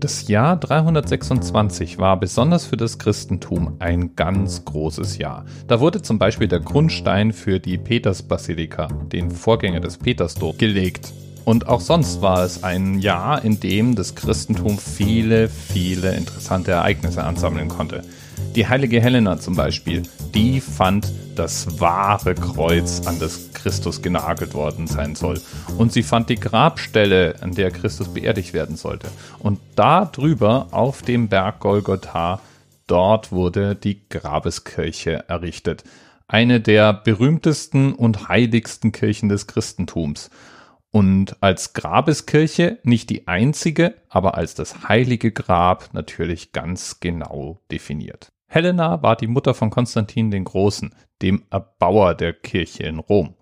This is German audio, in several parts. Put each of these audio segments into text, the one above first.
Das Jahr 326 war besonders für das Christentum ein ganz großes Jahr. Da wurde zum Beispiel der Grundstein für die Petersbasilika, den Vorgänger des Petersdom, gelegt. Und auch sonst war es ein Jahr, in dem das Christentum viele, viele interessante Ereignisse ansammeln konnte. Die heilige Helena zum Beispiel, die fand das wahre Kreuz, an das Christus genagelt worden sein soll. Und sie fand die Grabstelle, an der Christus beerdigt werden sollte. Und da drüber auf dem Berg Golgotha, dort wurde die Grabeskirche errichtet. Eine der berühmtesten und heiligsten Kirchen des Christentums. Und als Grabeskirche nicht die einzige, aber als das heilige Grab natürlich ganz genau definiert. Helena war die Mutter von Konstantin den Großen, dem Erbauer der Kirche in Rom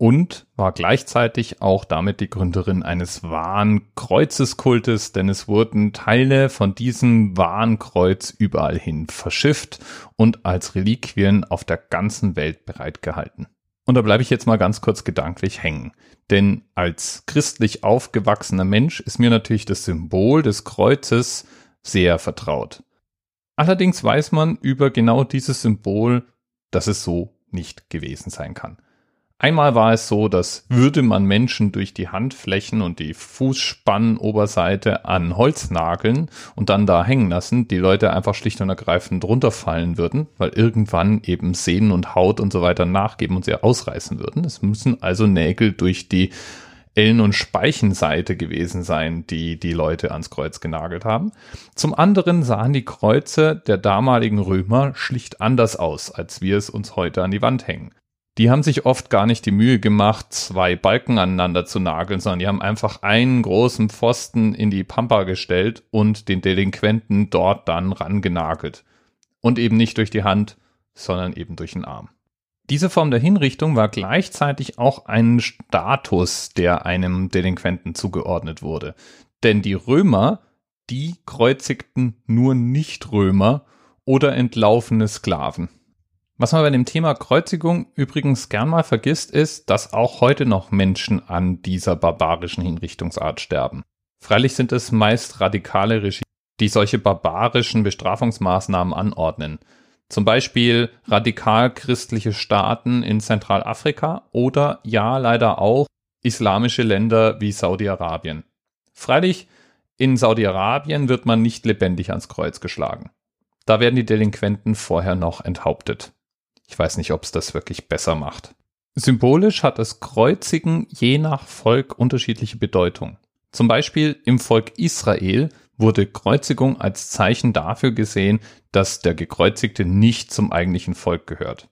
und war gleichzeitig auch damit die Gründerin eines wahren Kreuzeskultes, denn es wurden Teile von diesem wahren Kreuz überall hin verschifft und als Reliquien auf der ganzen Welt bereitgehalten. Und da bleibe ich jetzt mal ganz kurz gedanklich hängen. Denn als christlich aufgewachsener Mensch ist mir natürlich das Symbol des Kreuzes sehr vertraut. Allerdings weiß man über genau dieses Symbol, dass es so nicht gewesen sein kann. Einmal war es so, dass würde man Menschen durch die Handflächen und die Fußspannenoberseite an Holz nageln und dann da hängen lassen, die Leute einfach schlicht und ergreifend runterfallen würden, weil irgendwann eben Sehnen und Haut und so weiter nachgeben und sie ausreißen würden. Es müssen also Nägel durch die Ellen- und Speichenseite gewesen sein, die die Leute ans Kreuz genagelt haben. Zum anderen sahen die Kreuze der damaligen Römer schlicht anders aus, als wir es uns heute an die Wand hängen. Die haben sich oft gar nicht die Mühe gemacht, zwei Balken aneinander zu nageln, sondern die haben einfach einen großen Pfosten in die Pampa gestellt und den Delinquenten dort dann rangenagelt. Und eben nicht durch die Hand, sondern eben durch den Arm. Diese Form der Hinrichtung war gleichzeitig auch ein Status, der einem Delinquenten zugeordnet wurde. Denn die Römer, die kreuzigten nur Nicht-Römer oder entlaufene Sklaven. Was man bei dem Thema Kreuzigung übrigens gern mal vergisst, ist, dass auch heute noch Menschen an dieser barbarischen Hinrichtungsart sterben. Freilich sind es meist radikale Regime, die solche barbarischen Bestrafungsmaßnahmen anordnen. Zum Beispiel radikal christliche Staaten in Zentralafrika oder ja leider auch islamische Länder wie Saudi-Arabien. Freilich, in Saudi-Arabien wird man nicht lebendig ans Kreuz geschlagen. Da werden die Delinquenten vorher noch enthauptet. Ich weiß nicht, ob es das wirklich besser macht. Symbolisch hat das Kreuzigen je nach Volk unterschiedliche Bedeutung. Zum Beispiel im Volk Israel wurde Kreuzigung als Zeichen dafür gesehen, dass der Gekreuzigte nicht zum eigentlichen Volk gehört.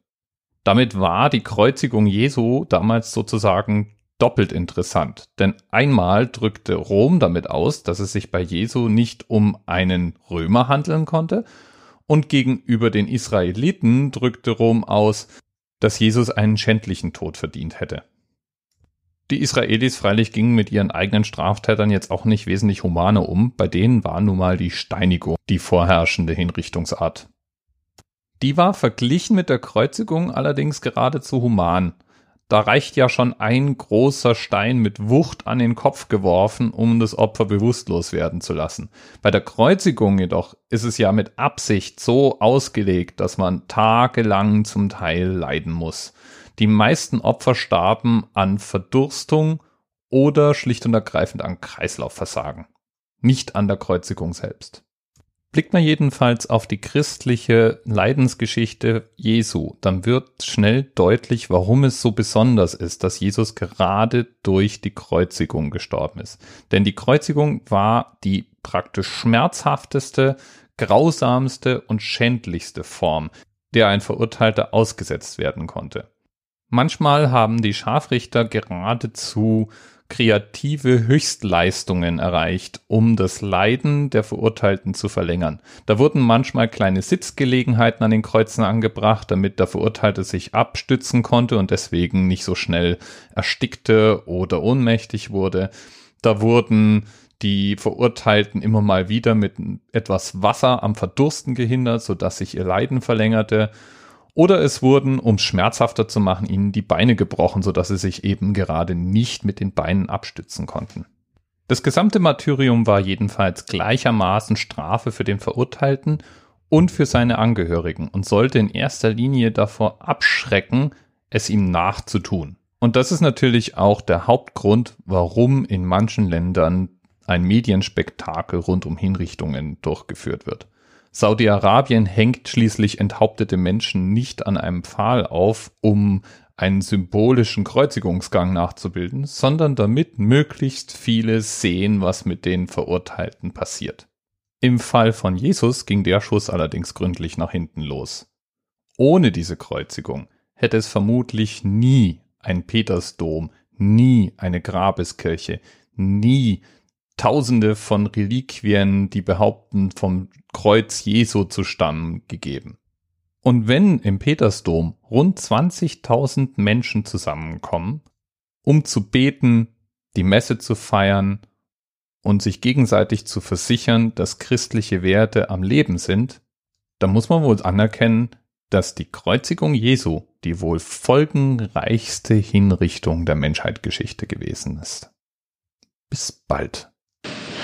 Damit war die Kreuzigung Jesu damals sozusagen doppelt interessant, denn einmal drückte Rom damit aus, dass es sich bei Jesu nicht um einen Römer handeln konnte, und gegenüber den Israeliten drückte Rom aus, dass Jesus einen schändlichen Tod verdient hätte. Die Israelis freilich gingen mit ihren eigenen Straftätern jetzt auch nicht wesentlich humaner um, bei denen war nun mal die Steinigung die vorherrschende Hinrichtungsart. Die war verglichen mit der Kreuzigung allerdings geradezu human. Da reicht ja schon ein großer Stein mit Wucht an den Kopf geworfen, um das Opfer bewusstlos werden zu lassen. Bei der Kreuzigung jedoch ist es ja mit Absicht so ausgelegt, dass man tagelang zum Teil leiden muss. Die meisten Opfer starben an Verdurstung oder schlicht und ergreifend an Kreislaufversagen, nicht an der Kreuzigung selbst. Blickt man jedenfalls auf die christliche Leidensgeschichte Jesu, dann wird schnell deutlich, warum es so besonders ist, dass Jesus gerade durch die Kreuzigung gestorben ist. Denn die Kreuzigung war die praktisch schmerzhafteste, grausamste und schändlichste Form, der ein Verurteilter ausgesetzt werden konnte. Manchmal haben die Scharfrichter geradezu kreative Höchstleistungen erreicht, um das Leiden der Verurteilten zu verlängern. Da wurden manchmal kleine Sitzgelegenheiten an den Kreuzen angebracht, damit der Verurteilte sich abstützen konnte und deswegen nicht so schnell erstickte oder ohnmächtig wurde. Da wurden die Verurteilten immer mal wieder mit etwas Wasser am Verdursten gehindert, sodass sich ihr Leiden verlängerte. Oder es wurden, um schmerzhafter zu machen, ihnen die Beine gebrochen, sodass sie sich eben gerade nicht mit den Beinen abstützen konnten. Das gesamte Martyrium war jedenfalls gleichermaßen Strafe für den Verurteilten und für seine Angehörigen und sollte in erster Linie davor abschrecken, es ihm nachzutun. Und das ist natürlich auch der Hauptgrund, warum in manchen Ländern ein Medienspektakel rund um Hinrichtungen durchgeführt wird. Saudi-Arabien hängt schließlich enthauptete Menschen nicht an einem Pfahl auf, um einen symbolischen Kreuzigungsgang nachzubilden, sondern damit möglichst viele sehen, was mit den Verurteilten passiert. Im Fall von Jesus ging der Schuss allerdings gründlich nach hinten los. Ohne diese Kreuzigung hätte es vermutlich nie ein Petersdom, nie eine Grabeskirche, nie Tausende von Reliquien, die behaupten, vom Kreuz Jesu zu stammen, gegeben. Und wenn im Petersdom rund 20.000 Menschen zusammenkommen, um zu beten, die Messe zu feiern und sich gegenseitig zu versichern, dass christliche Werte am Leben sind, dann muss man wohl anerkennen, dass die Kreuzigung Jesu die wohl folgenreichste Hinrichtung der Menschheitsgeschichte gewesen ist. Bis bald.